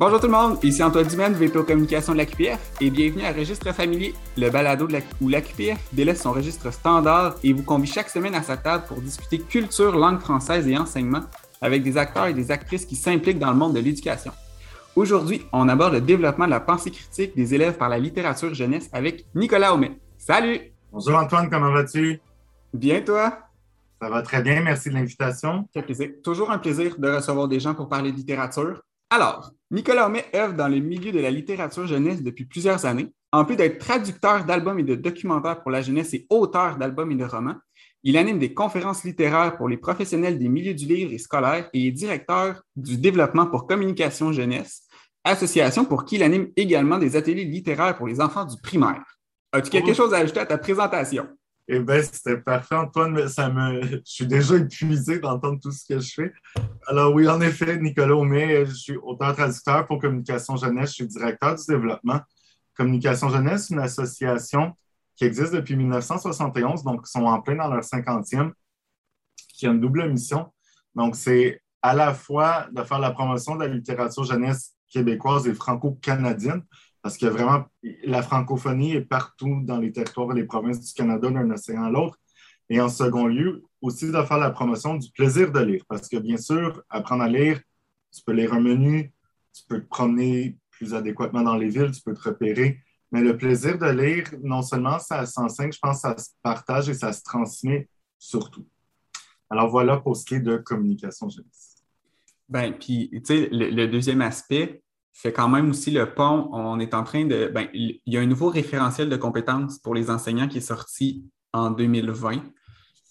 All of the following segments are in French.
Bonjour tout le monde, ici Antoine Dumaine, VP Communication de la QPF et bienvenue à Registre familier, le balado de la, où la QPF délaisse son registre standard et vous convie chaque semaine à sa table pour discuter culture, langue française et enseignement avec des acteurs et des actrices qui s'impliquent dans le monde de l'éducation. Aujourd'hui, on aborde le développement de la pensée critique des élèves par la littérature jeunesse avec Nicolas Aumet. Salut! Bonjour Antoine, comment vas-tu? Bien toi? Ça va très bien, merci de l'invitation. plaisir. Toujours un plaisir de recevoir des gens pour parler de littérature. Alors, Nicolas Homais œuvre dans le milieu de la littérature jeunesse depuis plusieurs années. En plus d'être traducteur d'albums et de documentaires pour la jeunesse et auteur d'albums et de romans, il anime des conférences littéraires pour les professionnels des milieux du livre et scolaire et est directeur du développement pour communication jeunesse, association pour qui il anime également des ateliers littéraires pour les enfants du primaire. As-tu quelque chose à ajouter à ta présentation? Eh bien, c'était parfait, Antoine, ça me... je suis déjà épuisé d'entendre tout ce que je fais. Alors oui, en effet, Nicolas Aumé, je suis auteur-traducteur pour Communication Jeunesse, je suis directeur du développement. Communication Jeunesse, une association qui existe depuis 1971, donc ils sont en plein dans leur 50e, qui a une double mission. Donc, c'est à la fois de faire la promotion de la littérature jeunesse québécoise et franco-canadienne, parce que vraiment, la francophonie est partout dans les territoires et les provinces du Canada, d'un océan à l'autre. Et en second lieu, aussi de faire la promotion du plaisir de lire, parce que bien sûr, apprendre à lire, tu peux lire un menu, tu peux te promener plus adéquatement dans les villes, tu peux te repérer, mais le plaisir de lire, non seulement ça s'enseigne, je pense que ça se partage et ça se transmet surtout. Alors voilà pour ce qui est de communication jeunesse. Ben, puis, tu sais, le, deuxième aspect, fait quand même aussi le pont. On est en train de. Ben, il y a un nouveau référentiel de compétences pour les enseignants qui est sorti en 2020.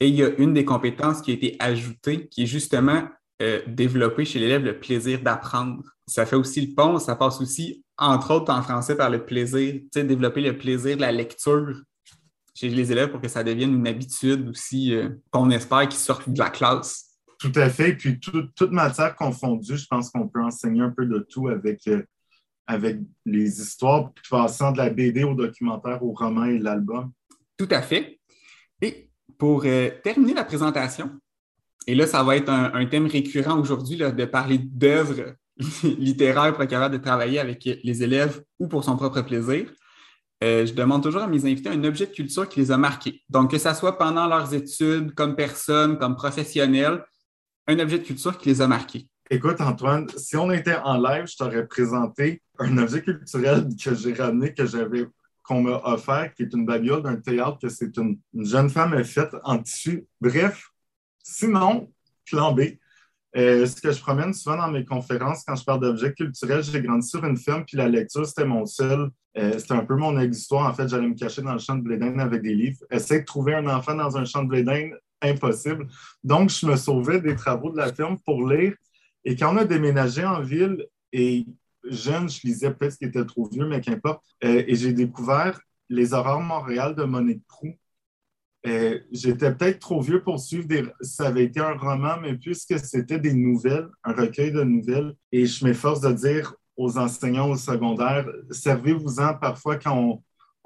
Et il y a une des compétences qui a été ajoutée, qui est justement euh, développer chez l'élève le plaisir d'apprendre. Ça fait aussi le pont, ça passe aussi, entre autres en français, par le plaisir, développer le plaisir de la lecture chez les élèves pour que ça devienne une habitude aussi euh, qu'on espère qu'ils sortent de la classe. Tout à fait. Puis toute matière confondue, je pense qu'on peut enseigner un peu de tout avec, euh, les histoires, passant de la BD au documentaire, au roman et l'album. Tout à fait. Et pour euh, terminer la présentation, et là, ça va être un, thème récurrent aujourd'hui de parler d'œuvres littéraires pour être capable de travailler avec les élèves ou pour son propre plaisir. Euh, je demande toujours à mes invités un objet de culture qui les a marqués. Donc, que ce soit pendant leurs études, comme personne, comme professionnel, un objet de culture qui les a marqués? Écoute, Antoine, si on était en live, je t'aurais présenté un objet culturel que j'ai ramené, que j'avais qu'on m'a offert, qui est une babiole d'un théâtre que c'est une, jeune femme faite en tissu. Bref, sinon, plan B. Euh, ce que je promène souvent dans mes conférences quand je parle d'objets culturels, j'ai grandi sur une ferme, puis la lecture, c'était mon seul. Euh, c'était un peu mon histoire. En fait, j'allais me cacher dans le champ de blé avec des livres. Essayer de trouver un enfant dans un champ de blé impossible. Donc, je me sauvais des travaux de la ferme pour lire. Et quand on a déménagé en ville, et jeune, je lisais peut-être ce qui était trop vieux, mais qu'importe, euh, et j'ai découvert Les Aurores Montréal de Monique Proux. Euh, j'étais peut-être trop vieux pour suivre des. Ça avait été un roman, mais puisque c'était des nouvelles, un recueil de nouvelles, et je m'efforce de dire aux enseignants au secondaire, servez-vous-en parfois quand on,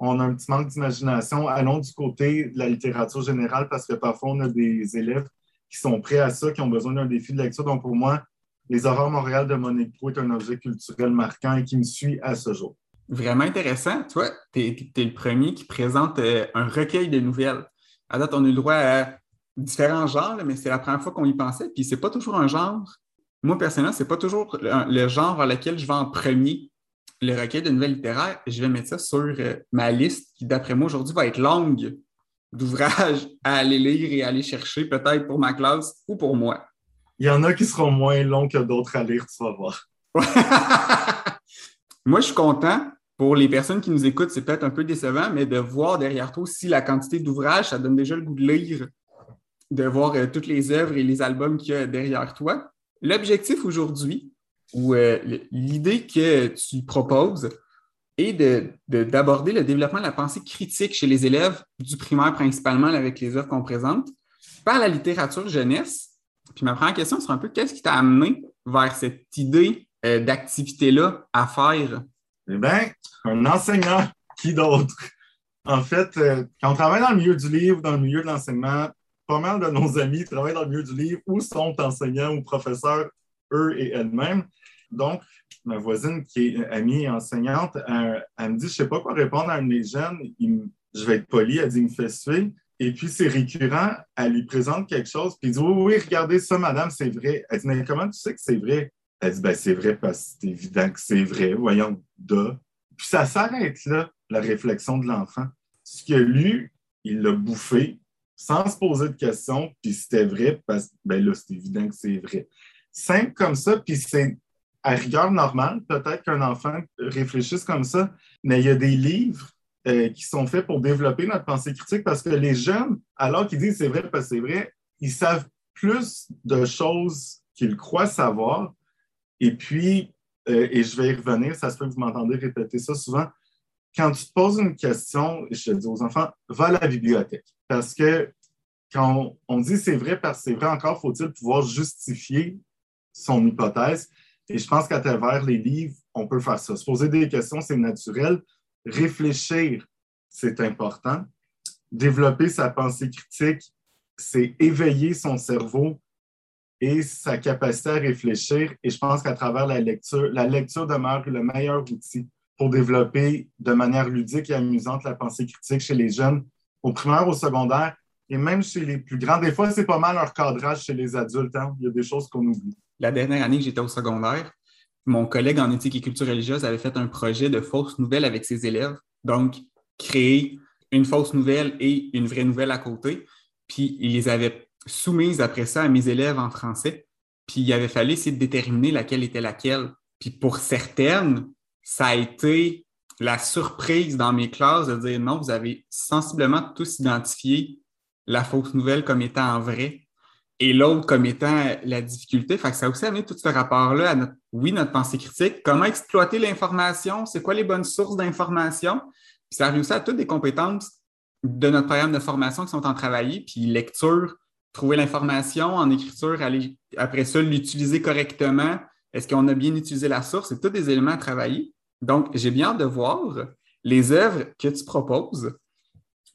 on a un petit manque d'imagination. Allons du côté de la littérature générale parce que parfois, on a des élèves qui sont prêts à ça, qui ont besoin d'un défi de lecture. Donc, pour moi, Les Aurores Montréal de Monique Proux est un objet culturel marquant et qui me suit à ce jour. Vraiment intéressant. Toi, tu es, le premier qui présente euh, un recueil de nouvelles. À date, on a eu le droit à différents genres, mais c'est la première fois qu'on y pensait. Puis, c'est pas toujours un genre. Moi, personnellement, c'est pas toujours le, genre vers lequel je vais en premier le recueil de nouvelles littéraires, je vais mettre ça sur euh, ma liste qui, d'après moi, aujourd'hui, va être longue d'ouvrages à aller lire et aller chercher, peut-être pour ma classe ou pour moi. Il y en a qui seront moins longs que d'autres à lire, tu vas voir. moi, je suis content. Pour les personnes qui nous écoutent, c'est peut-être un peu décevant, mais de voir derrière toi aussi la quantité d'ouvrages, ça donne déjà le goût de lire, de voir euh, toutes les œuvres et les albums qu'il y a derrière toi. L'objectif aujourd'hui, ou euh, l'idée que tu proposes est d'aborder le développement de la pensée critique chez les élèves du primaire principalement avec les œuvres qu'on présente par la littérature jeunesse. Puis ma première question sera un peu qu'est-ce qui t'a amené vers cette idée euh, d'activité-là à faire? Eh bien, un enseignant, qui d'autre? En fait, euh, quand on travaille dans le milieu du livre, dans le milieu de l'enseignement, pas mal de nos amis travaillent dans le milieu du livre ou sont enseignants ou professeurs eux et elles-mêmes. Donc, ma voisine qui est amie et enseignante, elle, me dit, je ne sais pas quoi répondre à un de mes jeunes. je vais être poli, elle dit, il me fait suer. Et puis, c'est récurrent, elle lui présente quelque chose, puis il dit, oui, oui, regardez ça, madame, c'est vrai. Elle dit, mais comment tu sais que c'est vrai? Elle dit, ben, c'est vrai parce que c'est évident que c'est vrai. Voyons, de. Puis ça s'arrête là, la réflexion de l'enfant. Ce qu'il a lu, il l'a bouffé sans se poser de questions, puis c'était vrai parce que, ben là, c'est évident que c'est vrai. Simple comme ça, puis c'est à rigueur normale, peut-être qu'un enfant réfléchisse comme ça, mais il y a des livres euh, qui sont faits pour développer notre pensée critique parce que les jeunes, alors qu'ils disent c'est vrai parce que c'est vrai, ils savent plus de choses qu'ils croient savoir. Et puis, euh, et je vais y revenir, ça se peut que vous m'entendez répéter ça souvent, quand tu te poses une question, je te dis aux enfants, va à la bibliothèque. Parce que quand on, dit c'est vrai parce que c'est vrai, encore faut-il pouvoir justifier son hypothèse. Et je pense qu'à travers les livres, on peut faire ça. Se poser des questions, c'est naturel. Réfléchir, c'est important. Développer sa pensée critique, c'est éveiller son cerveau et sa capacité à réfléchir. Et je pense qu'à travers la lecture, la lecture demeure le meilleur outil pour développer de manière ludique et amusante la pensée critique chez les jeunes, au primaire, au secondaire et même chez les plus grands. Des fois, c'est pas mal leur cadrage chez les adultes. Hein. Il y a des choses qu'on oublie. La dernière année que j'étais au secondaire, mon collègue en éthique et culture religieuse avait fait un projet de fausses nouvelles avec ses élèves. Donc, créer une fausse nouvelle et une vraie nouvelle à côté. Puis, il les avait soumises après ça à mes élèves en français. Puis, il avait fallu essayer de déterminer laquelle était laquelle. Puis, pour certaines, ça a été la surprise dans mes classes de dire non, vous avez sensiblement tous identifié la fausse nouvelle comme étant en vrai et l'autre comme étant la difficulté. Fait que ça a aussi amené tout ce rapport-là à notre, oui, notre pensée critique, comment exploiter l'information, c'est quoi les bonnes sources d'information? Puis ça a réussi à toutes des compétences de notre programme de formation qui sont en travailler, puis lecture, trouver l'information, en écriture, aller après ça l'utiliser correctement. Est-ce qu'on a bien utilisé la source? C'est tous des éléments à travailler. Donc, j'ai bien hâte de voir les œuvres que tu proposes.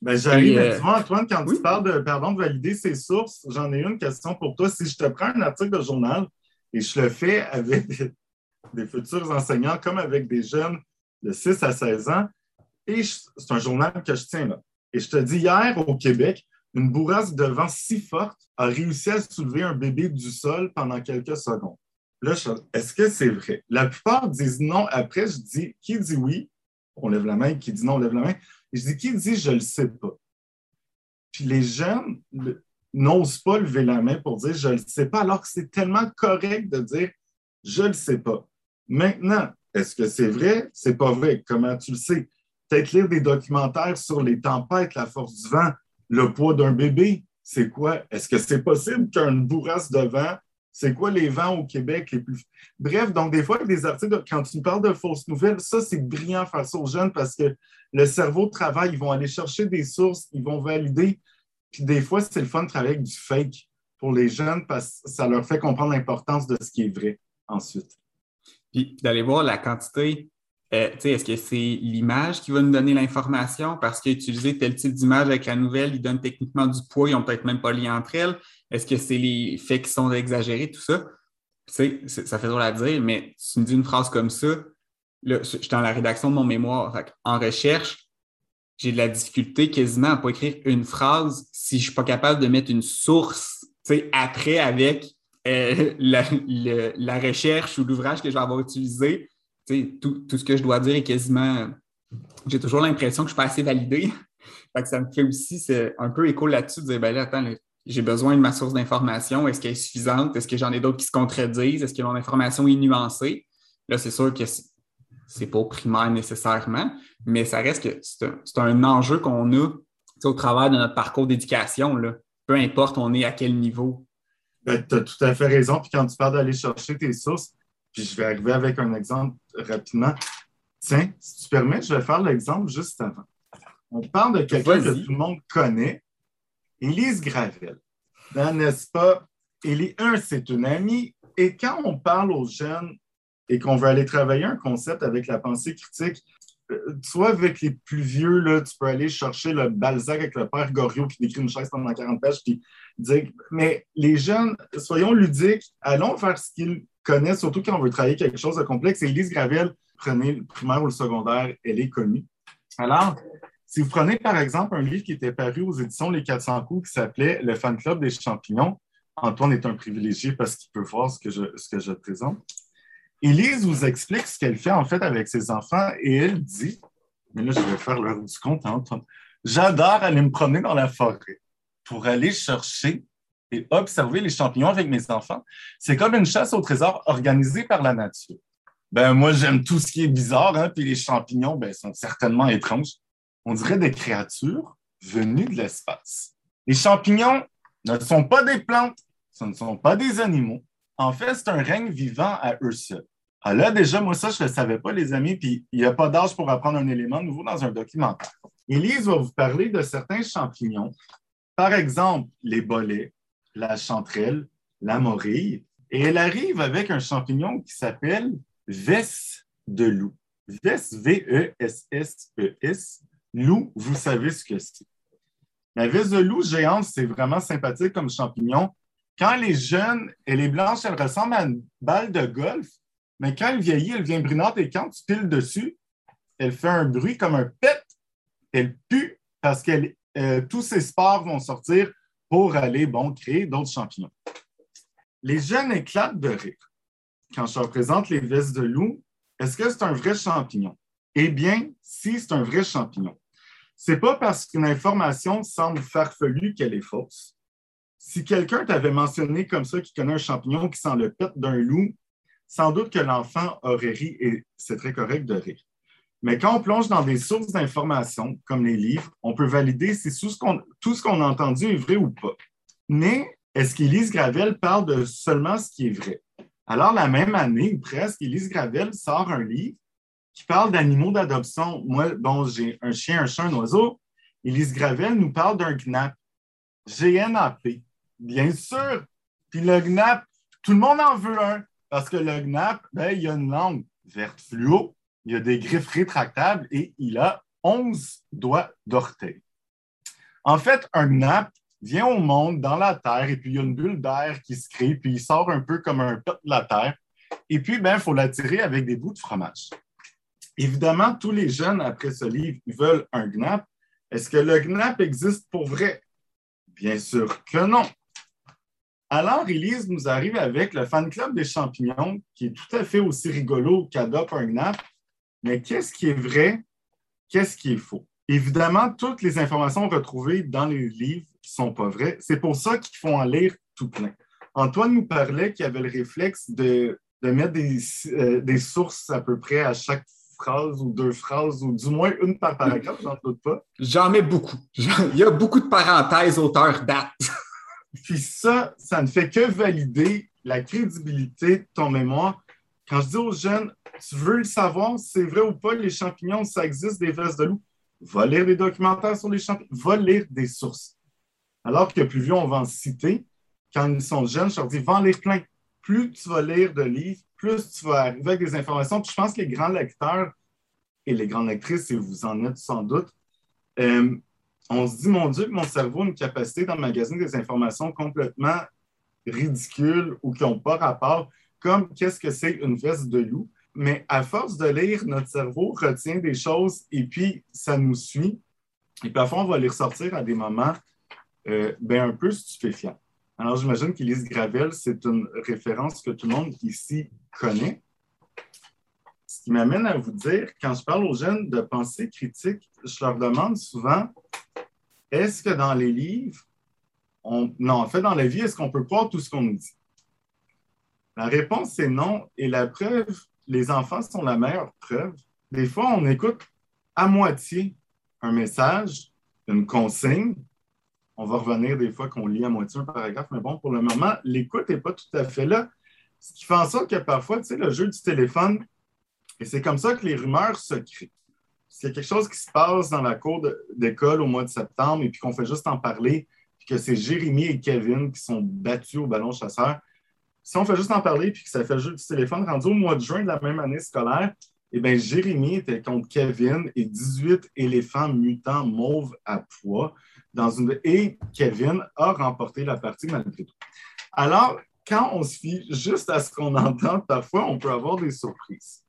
Ben, j'arrive, euh, Antoine, quand tu parles de, pardon, de valider ses sources, j'en ai une question pour toi. Si je te prends un article de journal et je le fais avec des, futurs enseignants comme avec des jeunes de 6 à 16 ans, et c'est un journal que je tiens là. Et je te dis, hier, au Québec, une bourrasque de vent si forte a réussi à soulever un bébé du sol pendant quelques secondes. Là, est-ce que c'est vrai? La plupart disent non. Après, je dis, qui dit oui? On lève la main. Qui dit non, on lève la main. Je dis, qui dit je ne le sais pas? Puis les jeunes n'osent pas lever la main pour dire je ne le sais pas, alors que c'est tellement correct de dire je ne le sais pas. Maintenant, est-ce que c'est vrai? C'est pas vrai. Comment tu le sais? Peut-être lire des documentaires sur les tempêtes, la force du vent, le poids d'un bébé. C'est quoi? Est-ce que c'est possible qu'une bourrasque de vent c'est quoi les vents au Québec les plus. Bref, donc des fois, des articles, quand tu parles de fausses nouvelles, ça, c'est brillant face aux jeunes parce que le cerveau travaille, ils vont aller chercher des sources, ils vont valider. Puis des fois, c'est le fun de travailler avec du fake pour les jeunes parce que ça leur fait comprendre l'importance de ce qui est vrai ensuite. Puis d'aller voir la quantité euh, est-ce que c'est l'image qui va nous donner l'information? Parce qu'utiliser tel type d'image avec la nouvelle, ils donnent techniquement du poids, ils n'ont peut-être même pas lien entre elles. Est-ce que c'est les faits qui sont exagérés, tout ça? Tu sais, ça fait drôle à dire, mais tu me dis une phrase comme ça, là, je suis dans la rédaction de mon mémoire. en recherche, j'ai de la difficulté quasiment à pas écrire une phrase si je ne suis pas capable de mettre une source après avec euh, la, la, recherche ou l'ouvrage que je vais avoir utilisé tout, ce que je dois dire est quasiment. J'ai toujours l'impression que je ne suis pas assez validé. ça me fait aussi un peu écho là-dessus de dire ben là, attends, j'ai besoin de ma source d'information. Est-ce qu'elle est suffisante? Est-ce que j'en ai d'autres qui se contredisent? Est-ce que mon information est nuancée? Là, c'est sûr que c'est pas primaire nécessairement, mais ça reste que c'est un, enjeu qu'on a au travers de notre parcours d'éducation. Peu importe on est à quel niveau. Ben, tu as tout à fait raison. Puis quand tu parles d'aller chercher tes sources, puis je vais arriver avec un exemple rapidement. Tiens, si tu permets, je vais faire l'exemple juste avant. On parle de quelqu'un que tout le monde connaît, Élise Gravel. N'est-ce pas? Élise, un, c'est une amie. Et quand on parle aux jeunes et qu'on veut aller travailler un concept avec la pensée critique, soit avec les plus vieux, là, tu peux aller chercher le Balzac avec le père Goriot qui décrit une chaise pendant 40 pages, puis dire, mais les jeunes, soyons ludiques, allons faire ce qu'ils connaissent, surtout quand on veut travailler quelque chose de complexe. Et Elise Gravel, prenez le primaire ou le secondaire, elle est connue. Alors, si vous prenez par exemple un livre qui était paru aux éditions Les 400 coups qui s'appelait Le fan club des champignons, Antoine est un privilégié parce qu'il peut voir ce que je, présente. Élise vous explique ce qu'elle fait en fait avec ses enfants et elle dit, mais là je vais faire l'heure du compte, hein, Antoine, j'adore aller me promener dans la forêt pour aller chercher et observer les champignons avec mes enfants. C'est comme une chasse au trésor organisée par la nature. Ben, moi, j'aime tout ce qui est bizarre, hein, puis les champignons ben, sont certainement étranges. On dirait des créatures venues de l'espace. Les champignons ne sont pas des plantes, ce ne sont pas des animaux. En fait, c'est un règne vivant à eux seuls. Ah là, déjà, moi, ça, je ne le savais pas, les amis, puis il n'y a pas d'âge pour apprendre un élément nouveau dans un documentaire. Élise va vous parler de certains champignons, par exemple les bolets, la chanterelle, la morille, et elle arrive avec un champignon qui s'appelle Vesse de loup. Vesse, V-E-S-S-E-S. Loup, vous savez ce que c'est. La veste de loup géante, c'est vraiment sympathique comme champignon. Quand elle est jeune, elle est blanche, elle ressemble à une balle de golf, mais quand elle vieillit, elle devient brunante et quand tu piles dessus, elle fait un bruit comme un pet. Elle pue parce que euh, tous ses spores vont sortir pour aller bon, créer d'autres champignons. Les jeunes éclatent de rire quand je représente les vestes de loup, est-ce que c'est un vrai champignon? Eh bien, si c'est un vrai champignon, c'est pas parce qu'une information semble farfelue qu'elle est fausse. Si quelqu'un t'avait mentionné comme ça qu'il connaît un champignon qui sent le pet d'un loup, sans doute que l'enfant aurait ri et c'est très correct de rire. Mais quand on plonge dans des sources d'informations, comme les livres, on peut valider si tout ce qu'on a entendu est vrai ou pas. Mais est-ce qu'Élise Gravel parle de seulement ce qui est vrai? Alors, la même année, ou presque, Élise Gravel sort un livre qui parle d'animaux d'adoption. Moi, bon, j'ai un chien, un chat, un oiseau. Élise Gravel nous parle d'un GNAP. G-N-A-P. Bien sûr. Puis le GNAP, tout le monde en veut un. Parce que le GNAP, ben, il a une langue verte fluo, il a des griffes rétractables et il a 11 doigts d'orteil. En fait, un GNAP, vient au monde dans la Terre et puis il y a une bulle d'air qui se crée, puis il sort un peu comme un pet de la Terre. Et puis, ben, il faut l'attirer avec des bouts de fromage. Évidemment, tous les jeunes, après ce livre, veulent un GNAP. Est-ce que le GNAP existe pour vrai? Bien sûr que non. Alors, Elise nous arrive avec le fan club des champignons, qui est tout à fait aussi rigolo qu'adopte un GNAP. Mais qu'est-ce qui est vrai? Qu'est-ce qui est faux? Évidemment, toutes les informations retrouvées dans les livres sont pas vrais. C'est pour ça qu'ils font en lire tout plein. Antoine nous parlait qu'il avait le réflexe de, mettre euh, des, sources à peu près à chaque phrase ou deux phrases, ou du moins une par paragraphe, j'en doute pas. J'en mets beaucoup. Il y a beaucoup de parenthèses auteur-date. Puis ça, ça ne fait que valider la crédibilité de ton mémoire. Quand je dis aux jeunes, tu veux le savoir, c'est vrai ou pas, les champignons, ça existe, des vestes de loup, va lire des documentaires sur les champignons, va lire des sources. Alors que plus vieux, on va en citer. Quand ils sont jeunes, je leur dis, va en lire plein. Plus tu vas lire de livres, plus tu vas arriver avec des informations. Puis je pense que les grands lecteurs et les grandes lectrices, et vous en êtes sans doute, euh, on se dit, mon Dieu, mon cerveau a une capacité d'emmagasiner des informations complètement ridicules ou qui n'ont pas rapport, comme qu'est-ce que c'est une veste de loup. Mais à force de lire, notre cerveau retient des choses et puis ça nous suit. Et parfois, on va les ressortir à des moments euh, ben, un peu stupéfiant. Alors, j'imagine qu'Élise Gravel, c'est une référence que tout le monde ici connaît. Ce qui m'amène à vous dire, quand je parle aux jeunes de pensée critique, je leur demande souvent est-ce que dans les livres, on... non, en fait, dans la vie, est-ce qu'on peut croire tout ce qu'on nous dit? La réponse est non. Et la preuve, les enfants sont la meilleure preuve. Des fois, on écoute à moitié un message, une consigne, on va revenir des fois qu'on lit à moitié un paragraphe, mais bon, pour le moment, l'écoute n'est pas tout à fait là. Ce qui fait en sorte que parfois, tu sais, le jeu du téléphone, et c'est comme ça que les rumeurs se créent. C'est quelque chose qui se passe dans la cour d'école au mois de septembre et puis qu'on fait juste en parler, puis que c'est Jérémy et Kevin qui sont battus au ballon chasseur. Si on fait juste en parler puis que ça fait le jeu du téléphone, rendu au mois de juin de la même année scolaire, Eh bien, Jérémy était contre Kevin et 18 éléphants mutants mauves à poids. Et Kevin a remporté la partie malgré tout. Alors, quand on se fie juste à ce qu'on entend, parfois, on peut avoir des surprises.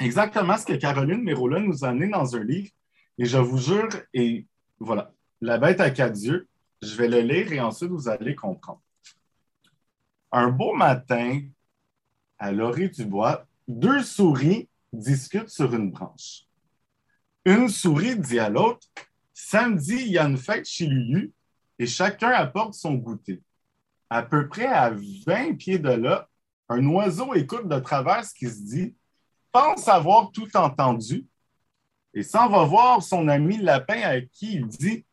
Exactement ce que Caroline Mérola nous a amené dans un livre. Et je vous jure, et voilà, La bête à quatre yeux, je vais le lire et ensuite vous allez comprendre. Un beau matin, à l'orée du bois, deux souris discutent sur une branche. Une souris dit à l'autre Samedi, il y a une fête chez Lulu et chacun apporte son goûter. À peu près à 20 pieds de là, un oiseau écoute de travers ce qui se dit, pense avoir tout entendu et s'en va voir son ami lapin à qui il dit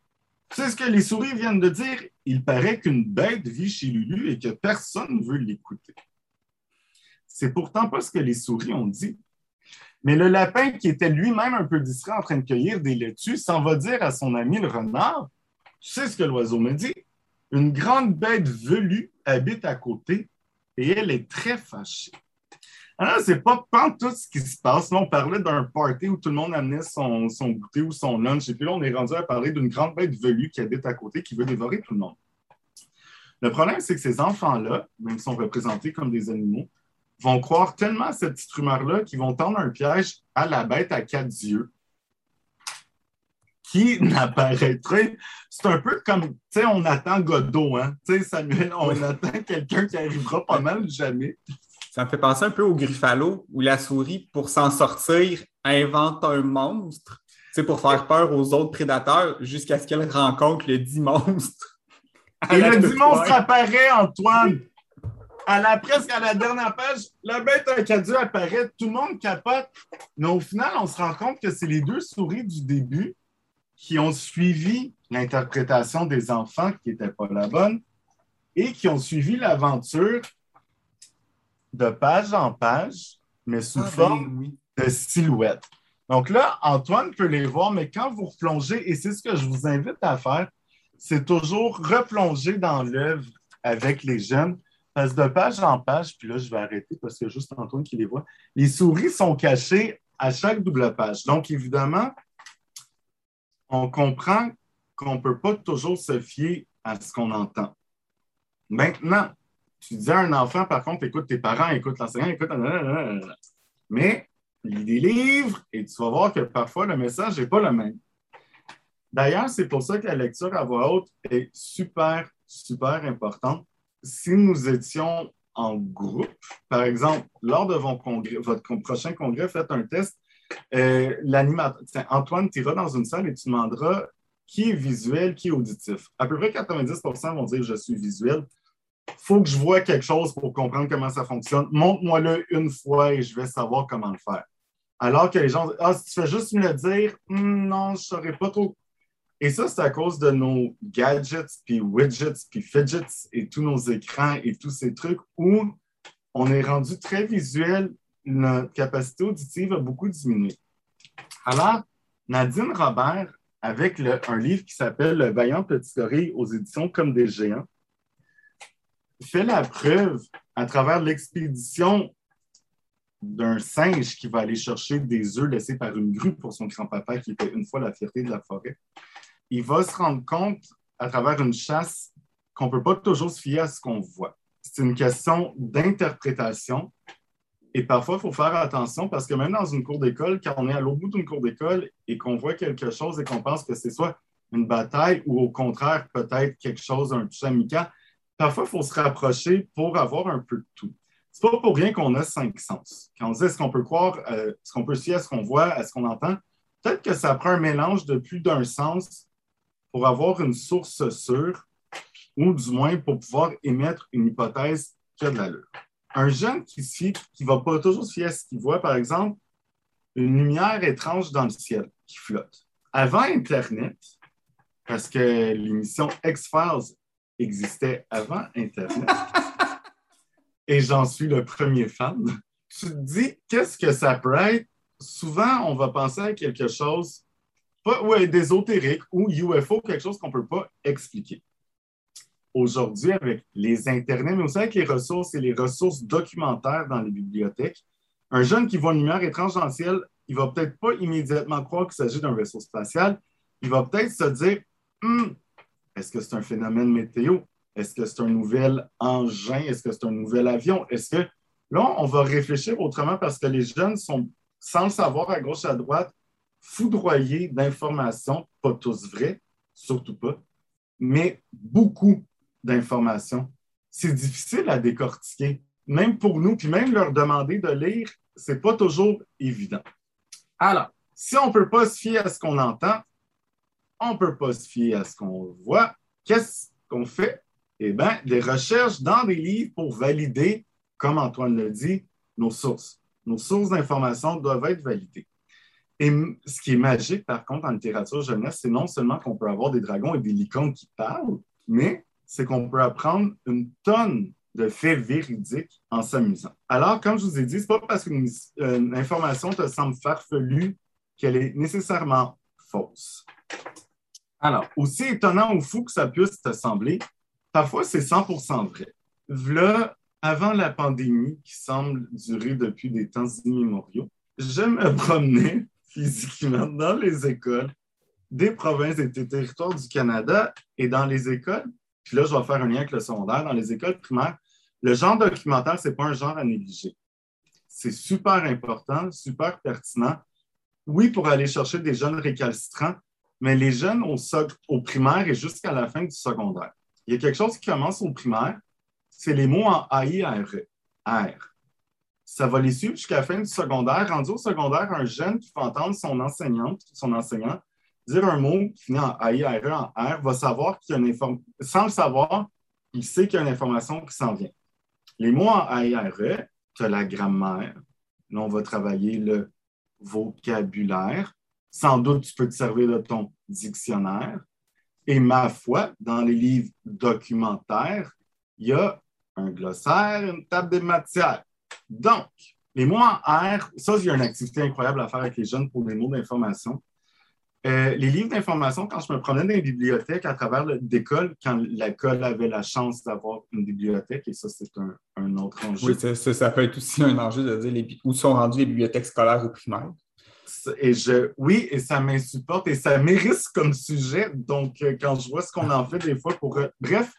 Tu sais ce que les souris viennent de dire? Il paraît qu'une bête vit chez Lulu et que personne ne veut l'écouter. C'est pourtant pas ce que les souris ont dit. Mais le lapin, qui était lui-même un peu distrait en train de cueillir des laitues, s'en va dire à son ami le renard Tu sais ce que l'oiseau me dit? Une grande bête velue habite à côté et elle est très fâchée. Alors, c'est pas, pas tout ce qui se passe. Là, on parlait d'un party où tout le monde amenait son, son goûter ou son lunch. Et puis là, on est rendu à parler d'une grande bête velue qui habite à côté, qui veut dévorer tout le monde. Le problème, c'est que ces enfants-là, même si sont représentés comme des animaux, vont croire tellement à cette petite rumeur-là qu'ils vont tendre un piège à la bête à quatre yeux qui n'apparaîtrait. C'est un peu comme, tu sais, on attend Godot, hein? Tu sais, Samuel, on attend quelqu'un qui arrivera pas mal jamais. Ça me fait penser un peu au Gruffalo, où la souris, pour s'en sortir, invente un monstre, c'est pour faire peur aux autres prédateurs jusqu'à ce qu'elle rencontre le dit monstre. Et le dit monstre apparaît, Antoine! À la, presque à la dernière page, la bête à cadu apparaît, tout le monde capote. Mais au final, on se rend compte que c'est les deux souris du début qui ont suivi l'interprétation des enfants qui n'était pas la bonne et qui ont suivi l'aventure de page en page, mais sous ah, ben forme de silhouette. Donc là, Antoine peut les voir, mais quand vous replongez, et c'est ce que je vous invite à faire, c'est toujours replonger dans l'œuvre avec les jeunes. De page en page, puis là, je vais arrêter parce que juste Antoine qui les voit. Les souris sont cachées à chaque double page. Donc, évidemment, on comprend qu'on ne peut pas toujours se fier à ce qu'on entend. Maintenant, tu disais à un enfant, par contre, écoute tes parents, écoute l'enseignant, écoute. Mais lis des livres et tu vas voir que parfois le message n'est pas le même. D'ailleurs, c'est pour ça que la lecture à voix haute est super, super importante. Si nous étions en groupe, par exemple, lors de votre prochain congrès, faites un test. Euh, Antoine, tu iras dans une salle et tu demanderas qui est visuel, qui est auditif. À peu près 90% vont dire je suis visuel faut que je vois quelque chose pour comprendre comment ça fonctionne. Montre-moi-le une fois et je vais savoir comment le faire. Alors que les gens Ah, si tu fais juste me le dire, hmm, non, je ne saurais pas trop. Et ça, c'est à cause de nos gadgets, puis widgets, puis fidgets et tous nos écrans et tous ces trucs où on est rendu très visuel. Notre capacité auditive a beaucoup diminué. Alors, Nadine Robert, avec un livre qui s'appelle Le vaillant petit gorille aux éditions Comme des géants, fait la preuve à travers l'expédition d'un singe qui va aller chercher des œufs laissés par une grue pour son grand-papa, qui était une fois la fierté de la forêt. Il va se rendre compte à travers une chasse qu'on ne peut pas toujours se fier à ce qu'on voit. C'est une question d'interprétation. Et parfois, il faut faire attention parce que même dans une cour d'école, quand on est à l'autre bout d'une cour d'école et qu'on voit quelque chose et qu'on pense que c'est soit une bataille ou au contraire peut-être quelque chose, un touche amical, parfois, il faut se rapprocher pour avoir un peu de tout. C'est pas pour rien qu'on a cinq sens. Quand on dit est-ce qu'on peut croire, euh, est-ce qu'on peut se fier à ce qu'on voit, à ce qu'on entend, peut-être que ça prend un mélange de plus d'un sens pour avoir une source sûre ou du moins pour pouvoir émettre une hypothèse qui a de l'allure. Un jeune qui ne va pas toujours se fier à ce qu'il voit, par exemple, une lumière étrange dans le ciel qui flotte. Avant Internet, parce que l'émission X-Files existait avant Internet. Et j'en suis le premier fan. Tu te dis, qu'est-ce que ça peut être? Souvent, on va penser à quelque chose ouais, d'ésotérique ou UFO, quelque chose qu'on ne peut pas expliquer. Aujourd'hui, avec les Internets, mais aussi avec les ressources et les ressources documentaires dans les bibliothèques, Un jeune qui voit une lumière étrange dans le ciel, il va peut-être pas immédiatement croire qu'il s'agit d'un vaisseau spatial. Il va peut-être se dire Hum, est-ce que c'est un phénomène météo? Est-ce que c'est un nouvel engin? Est-ce que c'est un nouvel avion? Est-ce que là, on va réfléchir autrement parce que les jeunes sont, sans le savoir, à gauche, à droite, foudroyés d'informations, pas tous vraies, surtout pas, mais beaucoup d'informations. C'est difficile à décortiquer, même pour nous, puis même leur demander de lire, c'est pas toujours évident. Alors, si on ne peut pas se fier à ce qu'on entend, on ne peut pas se fier à ce qu'on voit, qu'est-ce qu'on fait? Eh bien, des recherches dans des livres pour valider, comme Antoine le dit, nos sources. Nos sources d'information doivent être validées. Et ce qui est magique, par contre, en littérature jeunesse, c'est non seulement qu'on peut avoir des dragons et des licornes qui parlent, mais c'est qu'on peut apprendre une tonne de faits véridiques en s'amusant. Alors, comme je vous ai dit, ce n'est pas parce qu'une une information te semble farfelue qu'elle est nécessairement fausse. Alors, aussi étonnant ou fou que ça puisse te sembler, parfois c'est 100% vrai. Là, avant la pandémie qui semble durer depuis des temps immémoriaux, je me promenais physiquement dans les écoles des provinces et des territoires du Canada et dans les écoles. Puis là, je vais faire un lien avec le secondaire. Dans les écoles primaires, le genre documentaire, ce n'est pas un genre à négliger. C'est super important, super pertinent. Oui, pour aller chercher des jeunes récalcitrants, mais les jeunes au, primaire et jusqu'à la fin du secondaire. Il y a quelque chose qui commence au primaire, c'est les mots en AIRE. R. Ça va les suivre jusqu'à la fin du secondaire. Rendu au secondaire, un jeune qui va entendre son enseignante, son enseignant, dire un mot qui finit en AIRE, en R, va savoir qu'il y a une information. Sans le savoir, il sait qu'il y a une information qui s'en vient. Les mots en AIRE, tu as la grammaire. Là, on va travailler le vocabulaire. Sans doute, tu peux te servir de ton dictionnaire. Et ma foi, dans les livres documentaires, il y a un glossaire, une table des matières. Donc, les mots en R, ça, il y a une activité incroyable à faire avec les jeunes pour des mots d'information. Euh, les livres d'information, quand je me promenais dans les bibliothèques à travers l'école, quand l'école avait la chance d'avoir une bibliothèque, et ça, c'est un, autre enjeu. Oui, ça, peut être aussi un enjeu de dire où sont rendues les bibliothèques scolaires ou primaires. Et je, oui, et ça m'insupporte et ça mérite comme sujet. Donc, euh, quand je vois ce qu'on en fait des fois pour. Euh, bref,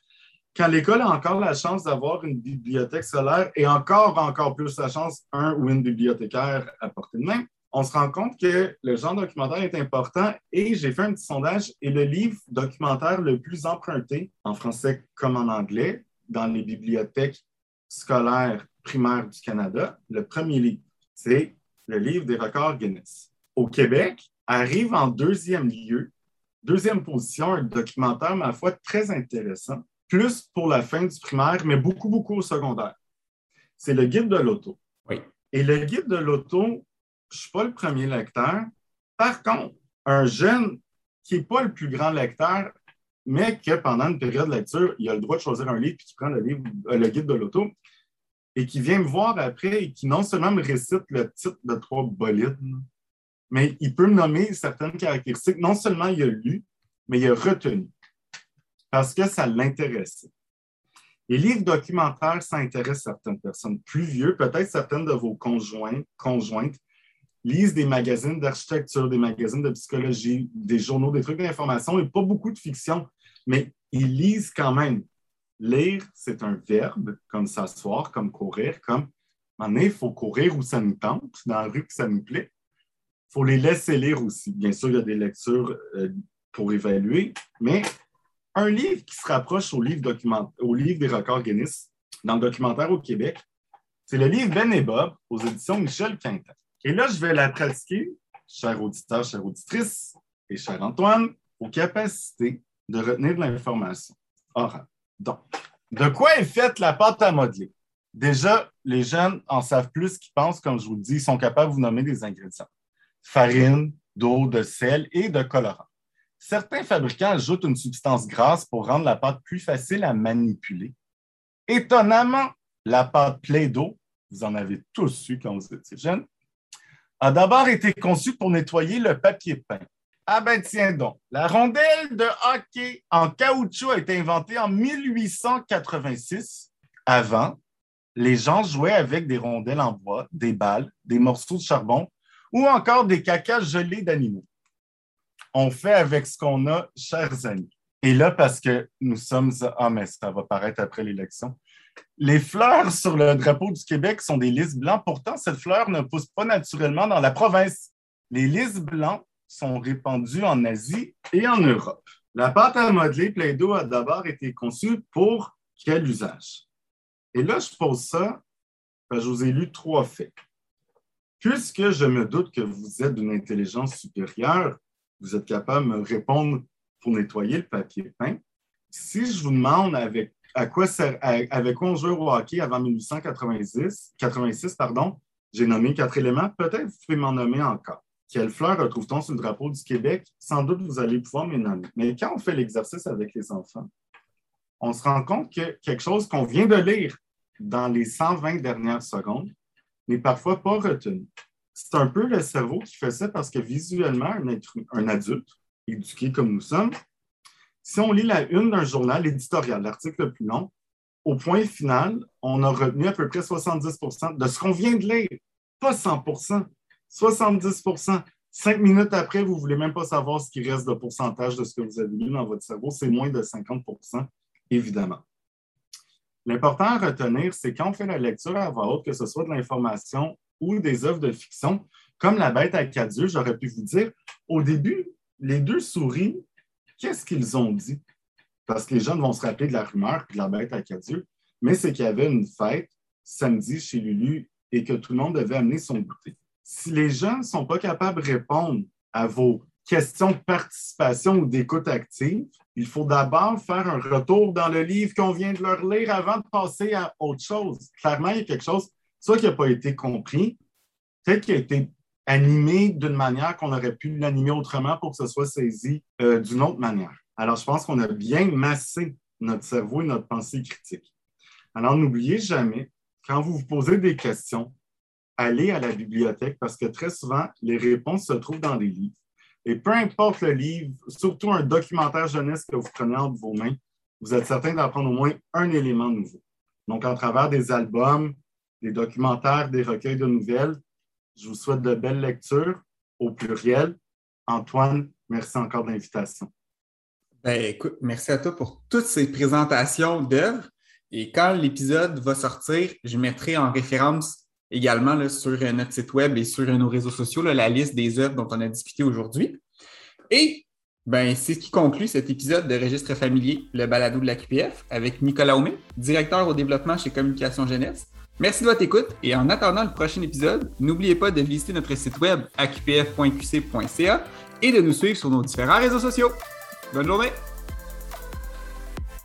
quand l'école a encore la chance d'avoir une bibliothèque scolaire et encore, encore plus la chance, un ou une bibliothécaire à portée de main, on se rend compte que le genre documentaire est important et j'ai fait un petit sondage et le livre documentaire le plus emprunté, en français comme en anglais, dans les bibliothèques scolaires primaires du Canada, le premier livre, c'est le livre des records Guinness. Au Québec, arrive en deuxième lieu, deuxième position, un documentaire, ma foi, très intéressant, plus pour la fin du primaire, mais beaucoup, beaucoup au secondaire. C'est le guide de l'auto. Oui. Et le guide de l'auto, je ne suis pas le premier lecteur. Par contre, un jeune qui n'est pas le plus grand lecteur, mais que pendant une période de lecture, il a le droit de choisir un livre puis qui prend le, livre, euh, le guide de l'auto et qui vient me voir après et qui non seulement me récite le titre de trois bolides, mais il peut me nommer certaines caractéristiques. Non seulement il a lu, mais il a retenu parce que ça l'intéressait. Les livres documentaires, ça intéresse certaines personnes plus vieux, peut-être certaines de vos conjoints, conjointes, lisent des magazines d'architecture, des magazines de psychologie, des journaux, des trucs d'information et pas beaucoup de fiction, mais ils lisent quand même. Lire, c'est un verbe, comme s'asseoir, comme courir, comme il faut courir où ça nous tente, dans la rue que ça nous plaît. Il faut les laisser lire aussi. Bien sûr, il y a des lectures euh, pour évaluer, mais un livre qui se rapproche au livre, au livre des records Guinness, dans le documentaire au Québec, c'est le livre Ben et Bob aux éditions Michel Quintin. Et là, je vais la pratiquer, chers auditeurs, chères auditrices et cher Antoine, aux capacités de retenir de l'information Donc, de quoi est faite la pâte à modeler? Déjà, les jeunes en savent plus qu'ils pensent, comme je vous le dis, ils sont capables de vous nommer des ingrédients. Farine, d'eau, de sel et de colorant. Certains fabricants ajoutent une substance grasse pour rendre la pâte plus facile à manipuler. Étonnamment, la pâte Play-Doh, vous en avez tous eu quand vous étiez jeune, a d'abord été conçu pour nettoyer le papier peint. Ah ben tiens donc, la rondelle de hockey en caoutchouc a été inventée en 1886. Avant, les gens jouaient avec des rondelles en bois, des balles, des morceaux de charbon ou encore des cacas gelés d'animaux. On fait avec ce qu'on a, chers amis. Et là, parce que nous sommes. Ah, mais ça va paraître après l'élection. Les fleurs sur le drapeau du Québec sont des lys blancs. Pourtant, cette fleur ne pousse pas naturellement dans la province. Les lys blancs sont répandus en Asie et en Europe. La pâte à modeler Play-Doh a d'abord été conçue pour quel usage? Et là, je pose ça, je vous ai lu trois faits. Puisque je me doute que vous êtes d'une intelligence supérieure, vous êtes capable de me répondre pour nettoyer le papier peint. Si je vous demande avec, à quoi, avec on jouait au hockey avant 1886, 86, pardon, j'ai nommé quatre éléments, peut-être vous pouvez m'en nommer encore. Quelle fleur retrouve-t-on sur le drapeau du Québec? Sans doute, vous allez pouvoir m'en nommer. Mais quand on fait l'exercice avec les enfants, on se rend compte que quelque chose qu'on vient de lire dans les 120 dernières secondes n'est parfois pas retenu. C'est un peu le cerveau qui fait ça parce que visuellement, un, adulte, éduqué comme nous sommes, si on lit la une d'un journal éditorial, l'article le plus long, au point final, on a retenu à peu près 70% de ce qu'on vient de lire, pas 100% 70% Cinq minutes après, vous ne voulez même pas savoir ce qui reste de pourcentage de ce que vous avez lu dans votre cerveau. C'est moins de 50% évidemment. L'important à retenir, c'est quand on fait la lecture à voix haute, que ce soit de l'information ou des œuvres de fiction, comme La bête à quatre yeux, j'aurais pu vous dire, au début, les deux souris, qu'est-ce qu'ils ont dit? Parce que les jeunes vont se rappeler de la rumeur de la bête à quatre yeux, mais c'est qu'il y avait une fête samedi chez Lulu et que tout le monde devait amener son goûter. Si les jeunes ne sont pas capables de répondre à vos question de participation ou d'écoute active, il faut d'abord faire un retour dans le livre qu'on vient de leur lire avant de passer à autre chose. Clairement, il y a quelque chose, soit qui n'a pas été compris, peut-être qui a été animé d'une manière qu'on aurait pu l'animer autrement pour que ce soit saisi euh, d'une autre manière. Alors, je pense qu'on a bien massé notre cerveau et notre pensée critique. Alors, n'oubliez jamais, quand vous vous posez des questions, allez à la bibliothèque parce que très souvent, les réponses se trouvent dans des livres. Et peu importe le livre, surtout un documentaire jeunesse que vous prenez entre vos mains, vous êtes certain d'apprendre au moins un élément nouveau. Donc, en travers des albums, des documentaires, des recueils de nouvelles, je vous souhaite de belles lectures au pluriel. Antoine, merci encore de l'invitation. Ben, écoute, merci à toi pour toutes ces présentations d'œuvres. Et quand l'épisode va sortir, je mettrai en référence également sur euh, notre site web et sur euh, nos réseaux sociaux la liste des œuvres dont on a discuté aujourd'hui. Et ben, c'est ce qui conclut cet épisode de Registre familier, le balado de la QPF, avec Nicolas Aumé, directeur au développement chez Communication Jeunesse. Merci de votre écoute et en attendant le prochain épisode, n'oubliez pas de visiter notre site web qpf.qc.ca et de nous suivre sur nos différents réseaux sociaux. Bonne journée!